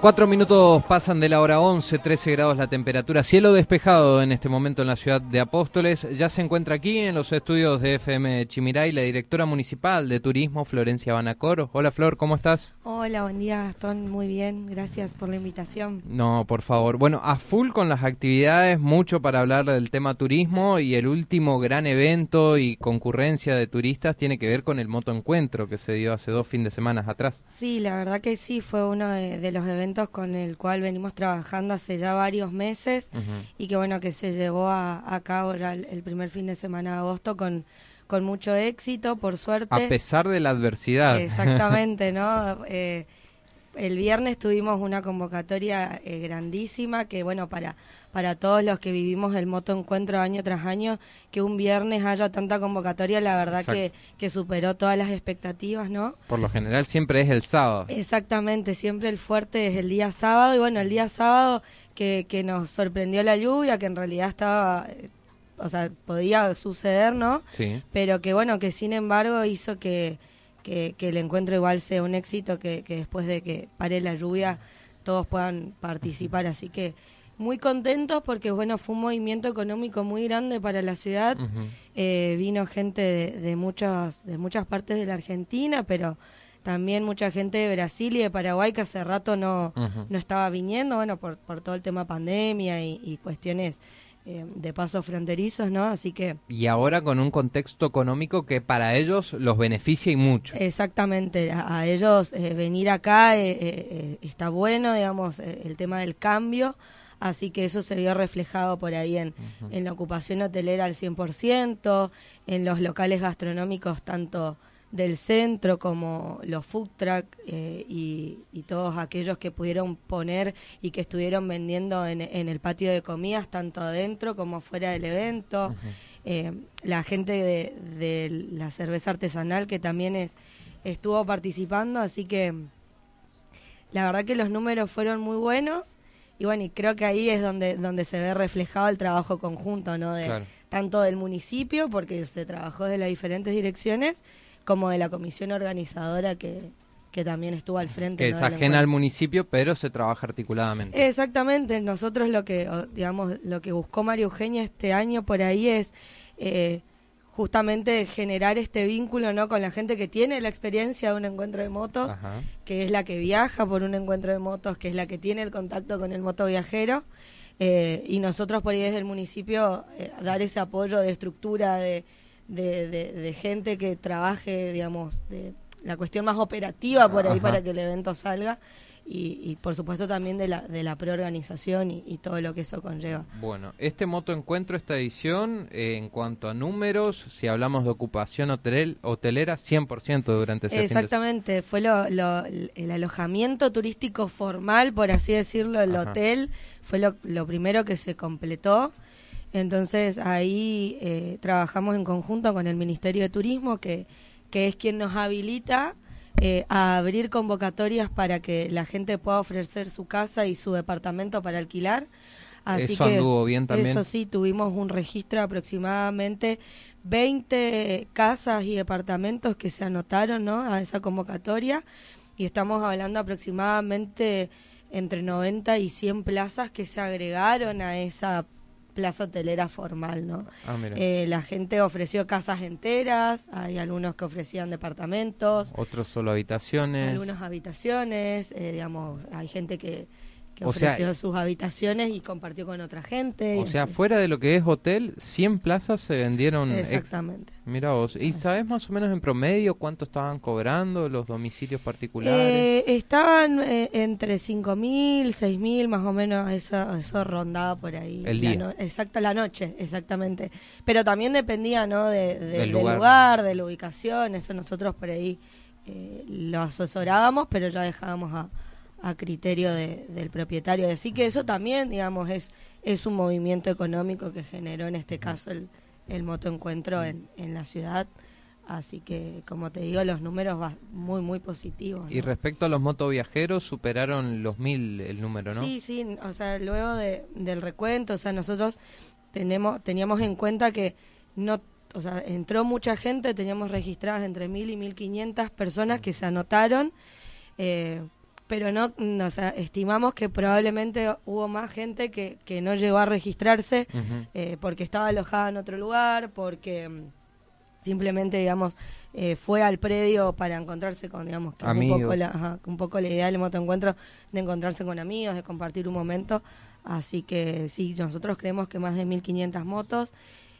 Cuatro minutos pasan de la hora 11, 13 grados la temperatura, cielo despejado en este momento en la ciudad de Apóstoles. Ya se encuentra aquí en los estudios de FM Chimiray la directora municipal de turismo, Florencia Banacoro. Hola Flor, ¿cómo estás? Hola, buen día Gastón, muy bien, gracias por la invitación. No, por favor. Bueno, a full con las actividades, mucho para hablar del tema turismo y el último gran evento y concurrencia de turistas tiene que ver con el motoencuentro que se dio hace dos fines de semana atrás. Sí, la verdad que sí, fue uno de los eventos con el cual venimos trabajando hace ya varios meses y que bueno que se llevó a, cabo el, primer fin de semana de agosto con con mucho éxito, por suerte. A pesar de la adversidad. Exactamente, ¿no? Eh, el viernes tuvimos una convocatoria eh, grandísima que, bueno, para, para todos los que vivimos el moto encuentro año tras año, que un viernes haya tanta convocatoria, la verdad que, que superó todas las expectativas, ¿no? Por lo general siempre es el sábado. Exactamente, siempre el fuerte es el día sábado y bueno, el día sábado que, que nos sorprendió la lluvia, que en realidad estaba eh, o sea, podía suceder, ¿no? Sí. Pero que bueno, que sin embargo hizo que, que, el encuentro igual sea un éxito, que, después de que pare la lluvia todos puedan participar. Así que muy contentos porque bueno, fue un movimiento económico muy grande para la ciudad. Eh, vino gente de, muchas, de muchas partes de la Argentina, pero también mucha gente de Brasil y de Paraguay que hace rato no, no estaba viniendo, bueno, por, por todo el tema pandemia y, y cuestiones eh, de pasos fronterizos, ¿no? Así que... Y ahora con un contexto económico que para ellos los beneficia y mucho. Exactamente, a, ellos eh, venir acá eh, está bueno, digamos, el tema del cambio, así que eso se vio reflejado por ahí en, en la ocupación hotelera al 100%, en los locales gastronómicos tanto del centro como los food truck eh, y, todos aquellos que pudieron poner y que estuvieron vendiendo en, el patio de comidas tanto adentro como fuera del evento. Eh, la gente de, la cerveza artesanal que también es estuvo participando así que la verdad que los números fueron muy buenos y bueno y creo que ahí es donde donde se ve reflejado el trabajo conjunto no de tanto del municipio porque se trabajó de las diferentes direcciones como de la comisión organizadora que, que también estuvo al frente. Que es ajena al municipio, pero se trabaja articuladamente. Exactamente. Nosotros lo que, digamos, lo que buscó María Eugenia este año por ahí es eh, justamente generar este vínculo no con la gente que tiene la experiencia de un encuentro de motos, que es la que viaja por un encuentro de motos, que es la que tiene el contacto con el moto viajero. Eh, y nosotros por ahí desde el municipio eh, dar ese apoyo de estructura, de de, de, gente que trabaje, digamos, de la cuestión más operativa por ahí para que el evento salga. Y, por supuesto también de la, de la preorganización y, todo lo que eso conlleva. Bueno, este moto encuentro, esta edición, eh, en cuanto a números, si hablamos de ocupación hotel, hotelera, 100% durante ese Exactamente, fue lo, el alojamiento turístico formal, por así decirlo, el hotel, fue lo, lo primero que se completó. Entonces ahí eh, trabajamos en conjunto con el Ministerio de Turismo, que, que es quien nos habilita eh, a abrir convocatorias para que la gente pueda ofrecer su casa y su departamento para alquilar. Así eso que, anduvo bien también. Eso sí, tuvimos un registro de aproximadamente 20 casas y departamentos que se anotaron ¿no? a esa convocatoria y estamos hablando aproximadamente entre 90 y 100 plazas que se agregaron a esa plaza hotelera formal, ¿no? Ah, eh, la gente ofreció casas enteras, hay algunos que ofrecían departamentos. Otros solo habitaciones. Algunas habitaciones, eh, digamos, hay gente que que ofreció sus habitaciones y compartió con otra gente. O sea, fuera de lo que es hotel, 100 plazas se vendieron. Exactamente. Mira vos, ¿y sabes más o menos en promedio cuánto estaban cobrando los domicilios particulares? Eh, estaban eh, entre 5.000, 6.000, más o menos, eso, eso rondaba por ahí. El día. exacta, la noche, exactamente. Pero también dependía, ¿no? De, del, lugar. de la ubicación, eso nosotros por ahí eh, lo asesorábamos, pero ya dejábamos a a criterio del propietario. Así que eso también, digamos, es, es un movimiento económico que generó en este caso el, el motoencuentro en, en la ciudad. Así que, como te digo, los números van muy, muy positivos. Y respecto a los motoviajeros, superaron los mil el número, ¿no? Sí, sí, o sea, luego de, del recuento, o sea, nosotros tenemos, teníamos en cuenta que no, o sea, entró mucha gente, teníamos registradas entre mil y mil quinientas personas que se anotaron. Eh, pero no, o sea, estimamos que probablemente hubo más gente que, que no llegó a registrarse eh, porque estaba alojada en otro lugar, porque mm, simplemente, digamos, eh, fue al predio para encontrarse con, digamos, que un poco, la, un poco la idea del motoencuentro de encontrarse con amigos, de compartir un momento. Así que sí, nosotros creemos que más de 1.500 motos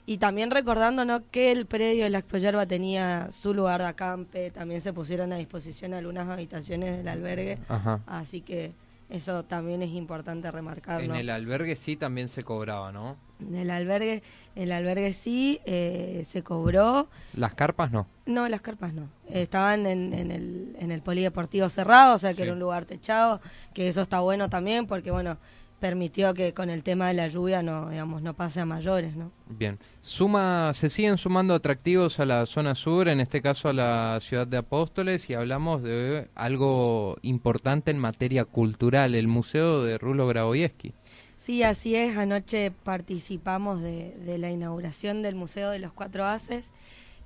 y también recordando que el predio de la Expo tenía su lugar de acampe, también se pusieron a disposición algunas habitaciones del albergue, así que eso también es importante remarcar. En el albergue sí también se cobraba, ¿no? En el albergue, el albergue sí eh, se cobró. ¿Las carpas no? No, las carpas no. Estaban en, el, en el polideportivo cerrado, o sea que era un lugar techado, que eso está bueno también porque, bueno, permitió que con el tema de la lluvia no digamos no pase a mayores no bien. Suma se siguen sumando atractivos a la zona sur en este caso a la ciudad de Apóstoles y hablamos de algo importante en materia cultural el museo de Rulo Graboyevsky sí así es. Anoche participamos de, de, la inauguración del museo de los cuatro haces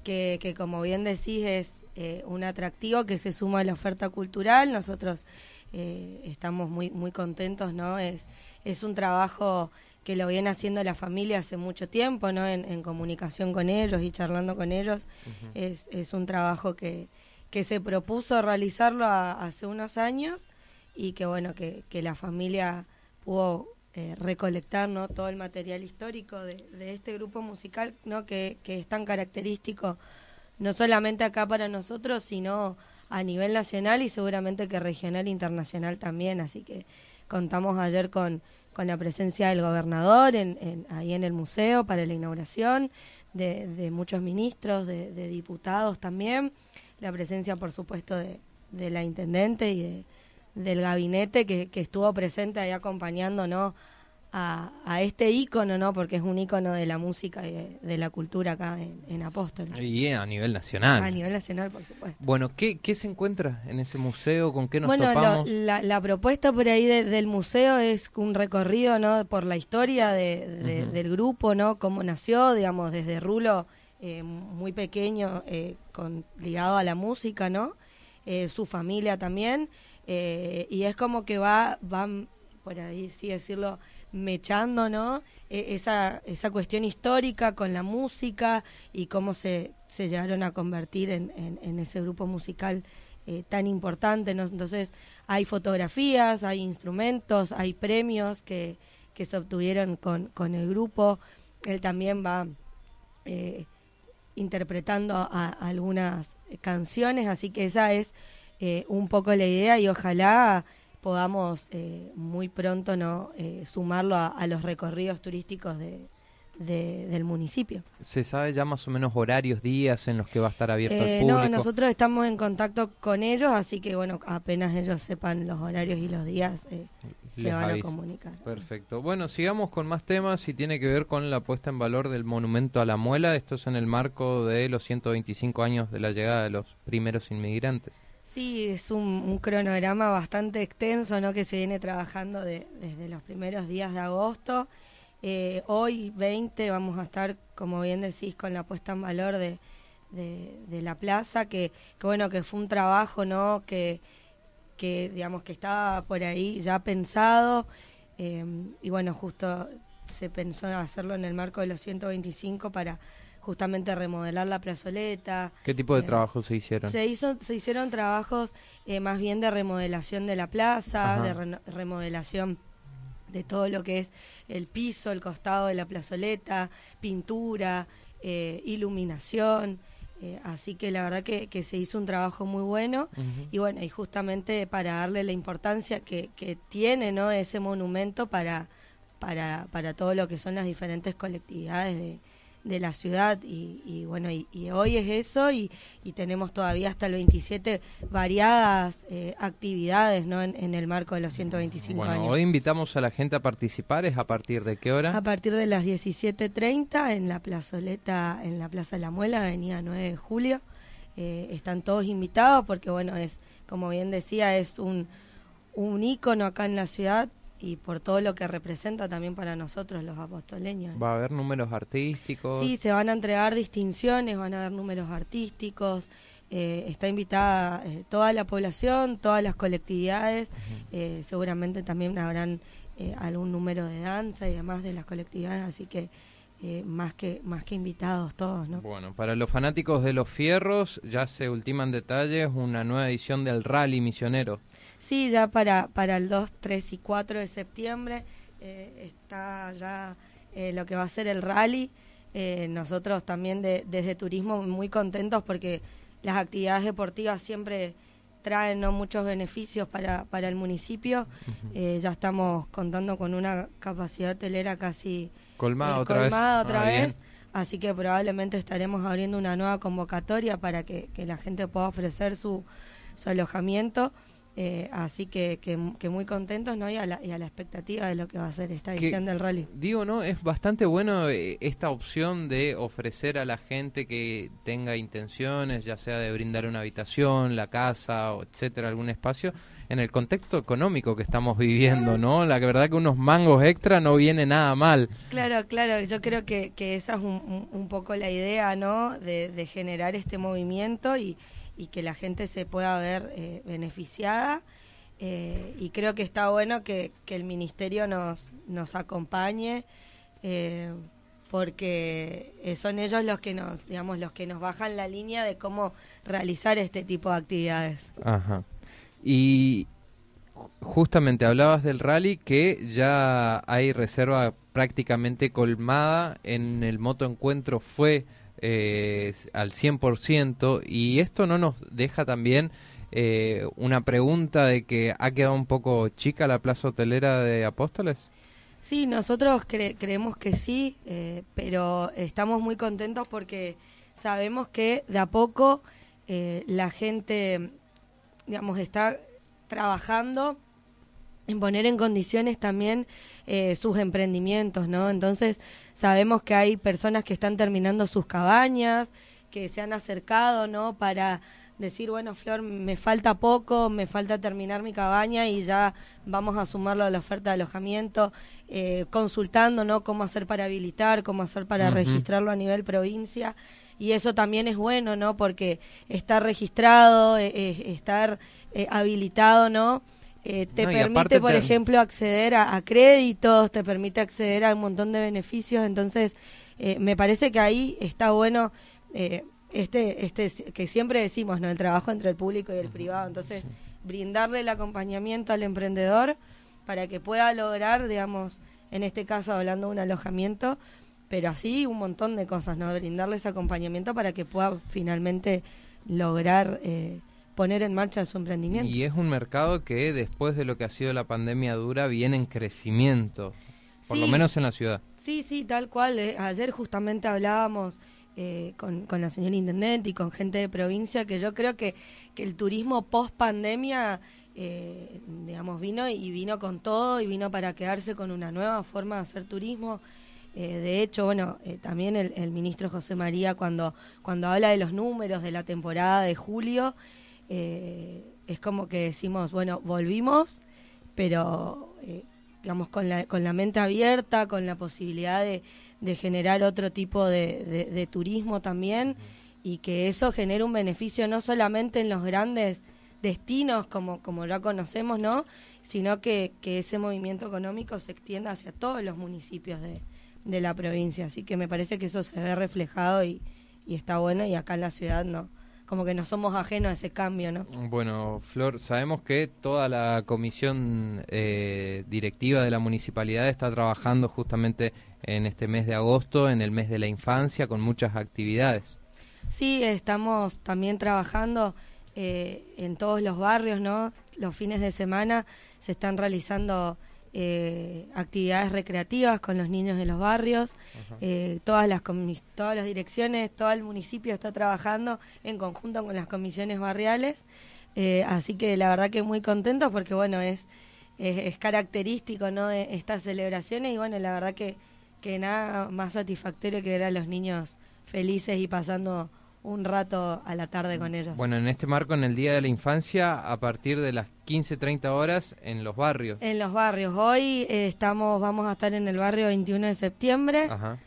que, que como bien decís es eh, un atractivo que se suma a la oferta cultural. Nosotros eh, estamos muy muy contentos, ¿no? Es, es un trabajo que lo viene haciendo la familia hace mucho tiempo, ¿no? En, comunicación con ellos y charlando con ellos. es, es un trabajo que, que se propuso realizarlo hace unos años y que, bueno, que, que la familia pudo eh, recolectar ¿no? todo el material histórico de, de, este grupo musical ¿no? que, que es tan característico no solamente acá para nosotros, sino a nivel nacional y seguramente que regional e internacional también. Así que contamos ayer con, con la presencia del gobernador en, ahí en el museo para la inauguración, de, muchos ministros, de, diputados también, la presencia por supuesto de, la intendente y de, del gabinete que, estuvo presente ahí acompañando ¿no? a, este ícono, ¿no? Porque es un ícono de la música y de, la cultura acá en, Apóstoles. Y a nivel nacional. A nivel nacional, por supuesto. Bueno, ¿qué, qué se encuentra en ese museo? ¿Con qué nos bueno, topamos? la, la, propuesta por ahí del museo es un recorrido, ¿no? Por la historia de, del grupo, ¿no? Cómo nació, digamos, desde Rulo, eh, muy pequeño, eh, con, ligado a la música, ¿no? Eh, su familia también. y es como que va, van, por ahí sí decirlo, mechando, ¿no? E, esa, esa cuestión histórica con la música y cómo se, se llegaron a convertir en, en, ese grupo musical eh, tan importante. ¿no? Entonces, hay fotografías, hay instrumentos, hay premios que, que se obtuvieron con, con el grupo. Él también va eh, interpretando a, algunas canciones, así que esa es eh, un poco la idea y ojalá podamos eh, muy pronto no eh, sumarlo a, los recorridos turísticos de, del municipio. ¿Se sabe ya más o menos horarios, días en los que va a estar abierto el público? No, nosotros estamos en contacto con ellos, así que bueno, apenas ellos sepan los horarios y los días, eh, se van a comunicar. Perfecto. Bueno, sigamos con más temas y tiene que ver con la puesta en valor del monumento a la muela. Esto es en el marco de los 125 años de la llegada de los primeros inmigrantes. Sí, es un, cronograma bastante extenso, ¿no? Que se viene trabajando desde los primeros días de agosto. Eh, hoy, 20, vamos a estar, como bien decís, con la puesta en valor de, de, la plaza, que, que, bueno, que fue un trabajo, ¿no? Que, que digamos, que estaba por ahí ya pensado. Eh, y bueno, justo se pensó hacerlo en el marco de los 125 para justamente remodelar la plazoleta. ¿Qué tipo de eh, trabajos se hicieron? Se, hizo, se hicieron trabajos eh, más bien de remodelación de la plaza, de remodelación de todo lo que es el piso, el costado de la plazoleta, pintura, eh, iluminación. así que la verdad que, que, se hizo un trabajo muy bueno y bueno, y justamente para darle la importancia que, que tiene ¿no? ese monumento para, para, para todo lo que son las diferentes colectividades de, de la ciudad y, bueno, y, hoy es eso y, tenemos todavía hasta el 27 variadas eh, actividades ¿no? En, el marco de los 125 bueno, años. Hoy invitamos a la gente a participar, ¿es a partir de qué hora? A partir de las 17.30 en la plazoleta, en la Plaza de la Muela, avenida 9 de Julio. Eh, están todos invitados porque bueno, es como bien decía, es un, un ícono acá en la ciudad y por todo lo que representa también para nosotros los apostoleños. ¿Va a haber números artísticos? Sí, se van a entregar distinciones, van a haber números artísticos, eh, está invitada eh, toda la población, todas las colectividades, eh, seguramente también habrán algún número de danza y demás de las colectividades, así que más que más que invitados todos, ¿no? Bueno, para los fanáticos de los fierros ya se ultiman detalles una nueva edición del Rally Misionero. Sí, ya para para el 2, 3 y 4 de septiembre está ya lo que va a ser el rally. nosotros también desde turismo muy contentos porque las actividades deportivas siempre traen ¿no? muchos beneficios para, para el municipio. Eh, ya estamos contando con una capacidad hotelera casi colmada otra colmada vez. Otra vez. Así que probablemente estaremos abriendo una nueva convocatoria para que, que la gente pueda ofrecer su, su alojamiento. Eh, así que, que, muy contentos ¿no? y, a la, y a la expectativa de lo que va a ser esta edición del rally. Digo, ¿no? Es bastante bueno eh, esta opción de ofrecer a la gente que tenga intenciones, ya sea de brindar una habitación, la casa, o etcétera, algún espacio, en el contexto económico que estamos viviendo, ¿no? La verdad que unos mangos extra no viene nada mal. Claro, claro, yo creo que, que esa es un, un, poco la idea, ¿no? De, de generar este movimiento y y que la gente se pueda ver eh, beneficiada. Eh, y creo que está bueno que, el ministerio nos, nos acompañe eh, porque son ellos los que nos digamos los que nos bajan la línea de cómo realizar este tipo de actividades Ajá. Y justamente hablabas del rally que ya hay reserva prácticamente colmada en el moto encuentro fue eh, al 100% y esto no nos deja también eh, una pregunta de que ha quedado un poco chica la plaza hotelera de Apóstoles. Sí, nosotros creemos que sí, eh, pero estamos muy contentos porque sabemos que de a poco eh, la gente, digamos, está trabajando en poner en condiciones también eh, sus emprendimientos, ¿no? Entonces sabemos que hay personas que están terminando sus cabañas, que se han acercado, ¿no? Para decir, bueno, Flor, me falta poco, me falta terminar mi cabaña y ya vamos a sumarlo a la oferta de alojamiento, eh, consultando, ¿no? Cómo hacer para habilitar, cómo hacer para registrarlo a nivel provincia. Y eso también es bueno, ¿no? Porque estar registrado, eh, estar habilitado, ¿no? Eh, te permite, por ejemplo, acceder a, créditos, te permite acceder a un montón de beneficios, entonces eh, me parece que ahí está bueno eh, este, este que siempre decimos, ¿no? El trabajo entre el público y el privado, entonces brindarle el acompañamiento al emprendedor para que pueda lograr, digamos, en este caso hablando de un alojamiento, pero así un montón de cosas, ¿no? Brindarle ese acompañamiento para que pueda finalmente lograr eh, poner en marcha su emprendimiento. Y es un mercado que después de lo que ha sido la pandemia dura viene en crecimiento, por lo menos en la ciudad. Sí, sí, tal cual. Eh, ayer justamente hablábamos eh, con, con, la señora Intendente y con gente de provincia que yo creo que, que el turismo post pandemia, eh, digamos, vino y vino con todo y vino para quedarse con una nueva forma de hacer turismo. De hecho, bueno, también el, el, ministro José María cuando, cuando habla de los números de la temporada de julio, eh, es como que decimos, bueno, volvimos, pero eh, digamos con la, con la mente abierta, con la posibilidad de, generar otro tipo de, turismo también y que eso genere un beneficio no solamente en los grandes destinos como, como ya conocemos, ¿no? sino que, que ese movimiento económico se extienda hacia todos los municipios de, de la provincia. Así que me parece que eso se ve reflejado y, y está bueno y acá en la ciudad no como que no somos ajenos a ese cambio, ¿no? Bueno, Flor, sabemos que toda la comisión eh, directiva de la municipalidad está trabajando justamente en este mes de agosto, en el mes de la infancia, con muchas actividades. Sí, estamos también trabajando eh, en todos los barrios, ¿no? Los fines de semana se están realizando eh, actividades recreativas con los niños de los barrios. Eh, todas, las todas las direcciones, todo el municipio está trabajando en conjunto con las comisiones barriales. Eh, así que la verdad que muy contentos porque, bueno, es, es, característico ¿no? de estas celebraciones y, bueno, la verdad que, que nada más satisfactorio que ver a los niños felices y pasando un rato a la tarde con ellos. Bueno, en este marco, en el Día de la Infancia, a partir de las 15, 30 horas, en los barrios. En los barrios. Hoy eh, estamos, vamos a estar en el barrio 21 de septiembre. Ajá.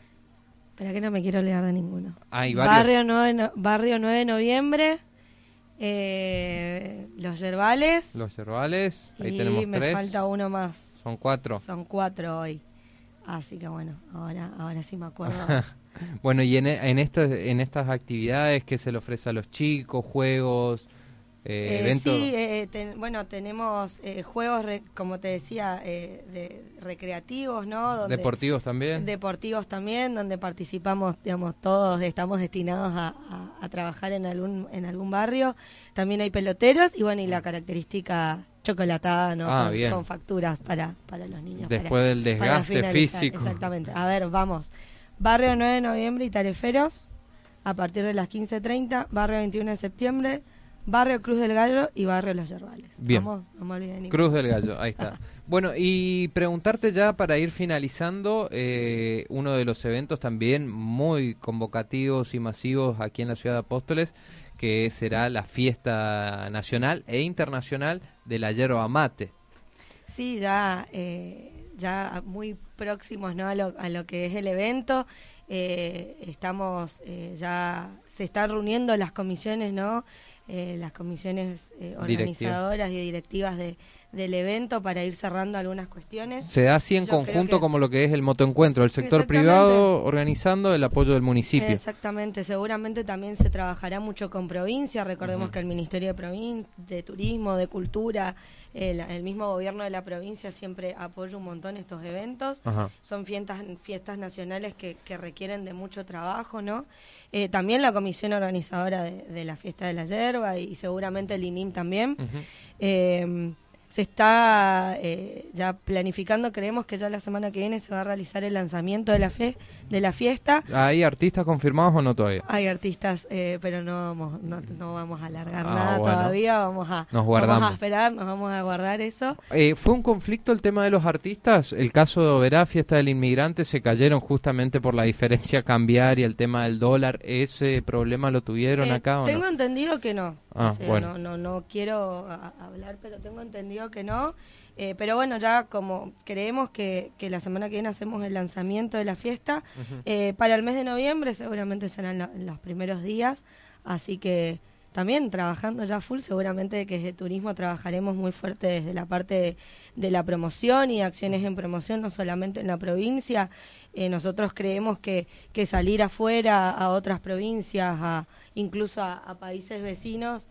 Espera que no me quiero olvidar de ninguno. Hay barrio 9, barrio 9 de noviembre, Eh, los yerbales. Los yerbales, ahí y tenemos me tres. falta uno más. Son cuatro. Son cuatro hoy. Así que bueno, ahora, ahora sí me acuerdo. bueno, y en, en, estas en estas actividades, ¿qué se le ofrece a los chicos? ¿Juegos? Eh, Eh, eventos? sí, eh, ten- bueno, tenemos eh, juegos, re- como te decía, eh, de recreativos, ¿no? Donde- ¿Deportivos también? Deportivos también, donde participamos, digamos, todos estamos destinados a, a- a trabajar en algún en algún barrio. También hay peloteros y bueno, y la característica chocolatada, ¿no? Ah, con, con facturas para, para los niños. para- Después del para desgaste finalizar. físico. Exactamente. A ver, vamos. Barrio 9 de noviembre y Tareferos, a partir de las 15.30. Barrio 21 de septiembre, Barrio Cruz del Gallo y Barrio Los Yerbales. Bien. Vamos, no me Cruz del Gallo, ahí está. Bueno, y preguntarte ya para ir finalizando, eh, uno de los eventos también muy convocativos y masivos aquí en la ciudad de Apóstoles, que será la fiesta nacional e internacional de la yerba mate. Sí, ya, eh, ya muy próximos ¿no? a, lo, a lo que es el evento. Eh, estamos eh, ya se están reuniendo las comisiones, ¿no? Eh, las comisiones eh, organizadoras y directivas de, del evento para ir cerrando algunas cuestiones. Se da así en Yo conjunto que- como lo que es el motoencuentro, el sector privado organizando el apoyo del municipio. Exactamente, seguramente también se trabajará mucho con provincia. Recordemos que el Ministerio de, Provin- de Turismo, de Cultura, el, el mismo gobierno de la provincia siempre apoya un montón estos eventos. Son fiestas, fiestas nacionales que, que requieren de mucho trabajo, ¿no? Eh, también la comisión organizadora de, de la fiesta de la yerba y, seguramente el INIM también. Eh, se está eh, ya planificando, creemos que ya la semana que viene se va a realizar el lanzamiento de la, fe, de la fiesta. ¿Hay artistas confirmados o no todavía? Hay artistas, eh, pero no vamos, no, no vamos a alargar Ah, nada bueno. todavía, vamos a, Nos vamos guardamos. a esperar, nos vamos a guardar eso. Eh, ¿Fue un conflicto el tema de los artistas? El caso de Oberá, Fiesta del Inmigrante, se cayeron justamente por la diferencia cambiaria, el tema del dólar. ¿Ese problema lo tuvieron Eh, acá o tengo no? entendido que no. Ah, O sea, bueno. no, no, no quiero a- hablar, pero tengo entendido que no. Eh, pero bueno, ya como creemos que, que la semana que viene hacemos el lanzamiento de la fiesta, eh, para el mes de noviembre seguramente serán la- los primeros días, así que también trabajando ya full, seguramente que desde turismo trabajaremos muy fuerte desde la parte de, de la promoción y acciones en promoción, no solamente en la provincia. Eh, nosotros creemos que, que salir afuera a otras provincias, a, incluso a, a países vecinos,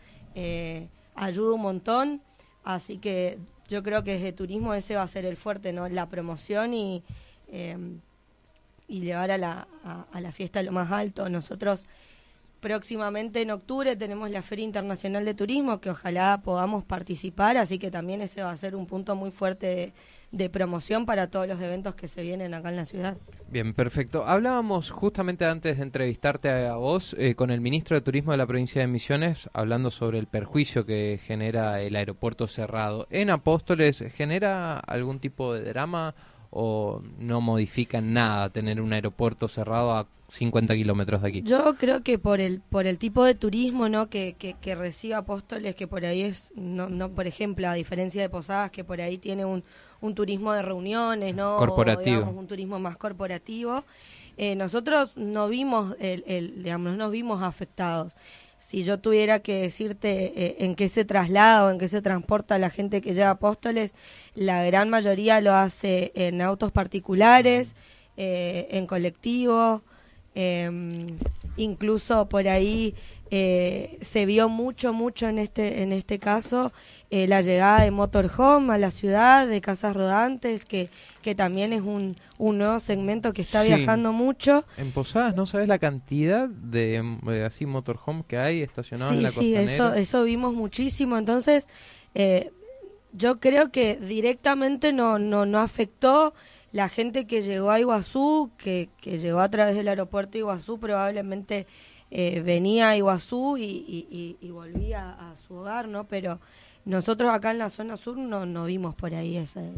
ayuda un montón. Así que yo creo que desde turismo ese va a ser el fuerte, ¿no? La promoción y, eh, y llevar a la, a, a la fiesta lo más alto. Nosotros próximamente en octubre tenemos la Feria Internacional de Turismo que ojalá podamos participar, así que también ese va a ser un punto muy fuerte de, promoción para todos los eventos que se vienen acá en la ciudad. Bien, perfecto. Hablábamos justamente antes de entrevistarte a, vos eh, con el ministro de Turismo de la provincia de Misiones, hablando sobre el perjuicio que genera el aeropuerto cerrado. ¿En Apóstoles genera algún tipo de drama o no modifica nada tener un aeropuerto cerrado a 50 kilómetros de aquí? Yo creo que por el por el tipo de turismo no que, que, que recibe Apóstoles, que por ahí es, no, no por ejemplo, a diferencia de Posadas, que por ahí tiene un, un turismo de reuniones, ¿no? Corporativo. O, digamos, un turismo más corporativo. eh, nosotros no vimos, el, el, digamos, no nos vimos afectados. Si yo tuviera que decirte eh, en qué se traslada o en qué se transporta la gente que lleva Apóstoles, la gran mayoría lo hace en autos particulares, eh, en colectivo, eh, incluso por ahí eh, se vio mucho, mucho en este, en este caso eh, la llegada de motorhome a la ciudad, de casas rodantes, que, que también es un, un nuevo segmento que está Sí. viajando mucho. En Posadas, ¿no sabes la cantidad de, eh, así motorhome que hay estacionados en Sí, la sí, costanera? eso, eso vimos muchísimo. Entonces, eh, yo creo que directamente no, no, no afectó la gente que llegó a Iguazú, que, que llegó a través del aeropuerto de Iguazú, probablemente eh, venía a Iguazú y, y, y- y volvía a su hogar, ¿no? Pero nosotros acá en la zona sur no, no vimos por ahí ese,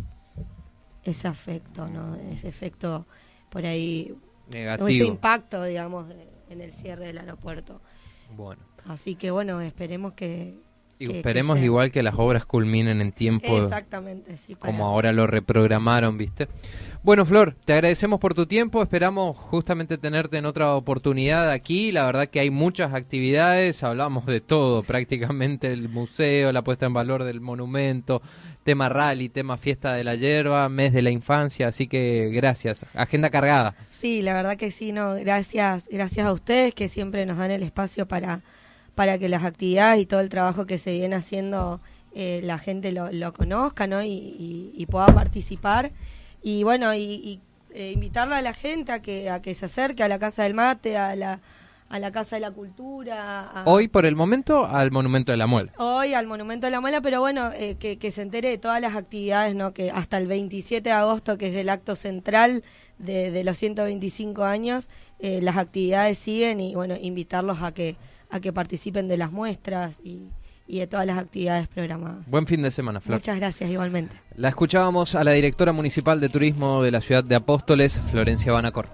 ese afecto, ¿no? Ese efecto por ahí, ese Negativo. impacto, digamos, en el cierre del aeropuerto. Bueno. Así que bueno, esperemos que, Y esperemos igual que las obras culminen en tiempo. Exactamente, sí. Como ahora lo reprogramaron, ¿viste? Bueno, Flor, te agradecemos por tu tiempo. Esperamos justamente tenerte en otra oportunidad aquí. La verdad que hay muchas actividades. Hablamos de todo, prácticamente el museo, la puesta en valor del monumento, tema rally, tema fiesta de la hierba, mes de la infancia. Así que gracias. Agenda cargada. Sí, la verdad que sí. No, gracias, gracias a ustedes que siempre nos dan el espacio para para que las actividades y todo el trabajo que se viene haciendo eh, la gente lo, conozca ¿no? y, pueda participar. Y bueno, y, eh, invitarlo a la gente a que, a que se acerque a la Casa del Mate, a la, a la Casa de la Cultura. Hoy, por el momento, al Monumento de la Muela. Hoy al Monumento de la Muela, pero bueno, eh, que, se entere de todas las actividades, ¿no? que hasta el 27 de agosto, que es el acto central de, de los 125 años, las actividades siguen y bueno, invitarlos a que a que participen de las muestras y, y de todas las actividades programadas. Buen fin de semana, Flor. Muchas gracias, igualmente. La escuchábamos a la directora municipal de turismo de la ciudad de Apóstoles, Florencia Banacor.